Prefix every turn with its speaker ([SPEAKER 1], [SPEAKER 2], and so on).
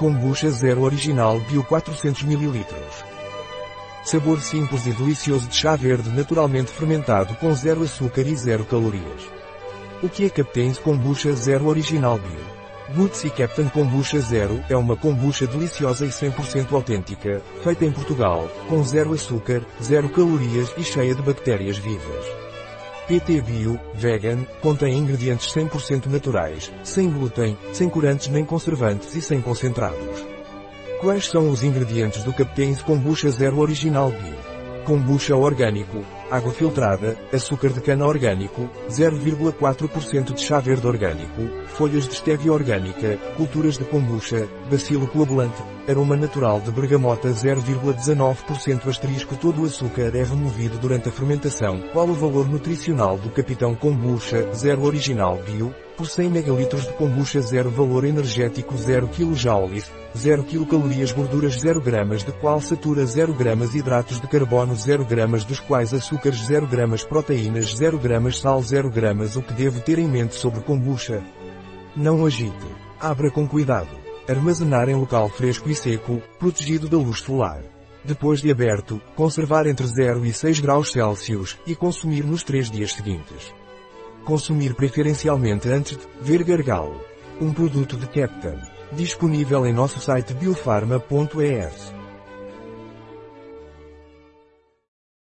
[SPEAKER 1] Kombucha Zero Original Bio 400 ml. Sabor simples e delicioso de chá verde naturalmente fermentado com zero açúcar e zero calorias. O que é Captain's Kombucha Zero Original Bio? Bootsy Captain Kombucha Zero é uma kombucha deliciosa e 100% autêntica, feita em Portugal, com zero açúcar, zero calorias e cheia de bactérias vivas. PT Bio, vegan, contém ingredientes 100% naturais, sem glúten, sem corantes nem conservantes e sem concentrados. Quais são os ingredientes do Captain's Kombucha Zero Original Bio? Kombucha orgânico, água filtrada, açúcar de cana orgânico, 0,4% de chá verde orgânico, folhas de stevia orgânica, culturas de kombucha, bacilo coagulante, aroma natural de bergamota 0,19% asterisco todo o açúcar é removido durante a fermentação. Qual o valor nutricional do Capitão Kombucha Zero Original Bio? Por 100 ml de kombucha zero valor energético 0 kJ, 0 kcal gorduras 0 gramas de qual satura 0 gramas hidratos de carbono 0 gramas dos quais açúcares 0 gramas proteínas 0 gramas sal 0 gramas O que devo ter em mente sobre kombucha? Não agite. Abra com cuidado. Armazenar em local fresco e seco, protegido da luz solar. Depois de aberto, conservar entre 0 e 6 graus Celsius, e consumir nos 3 dias seguintes. Consumir preferencialmente antes de ver gargalo. Um produto de Captain. Disponível em nosso site biofarma.es.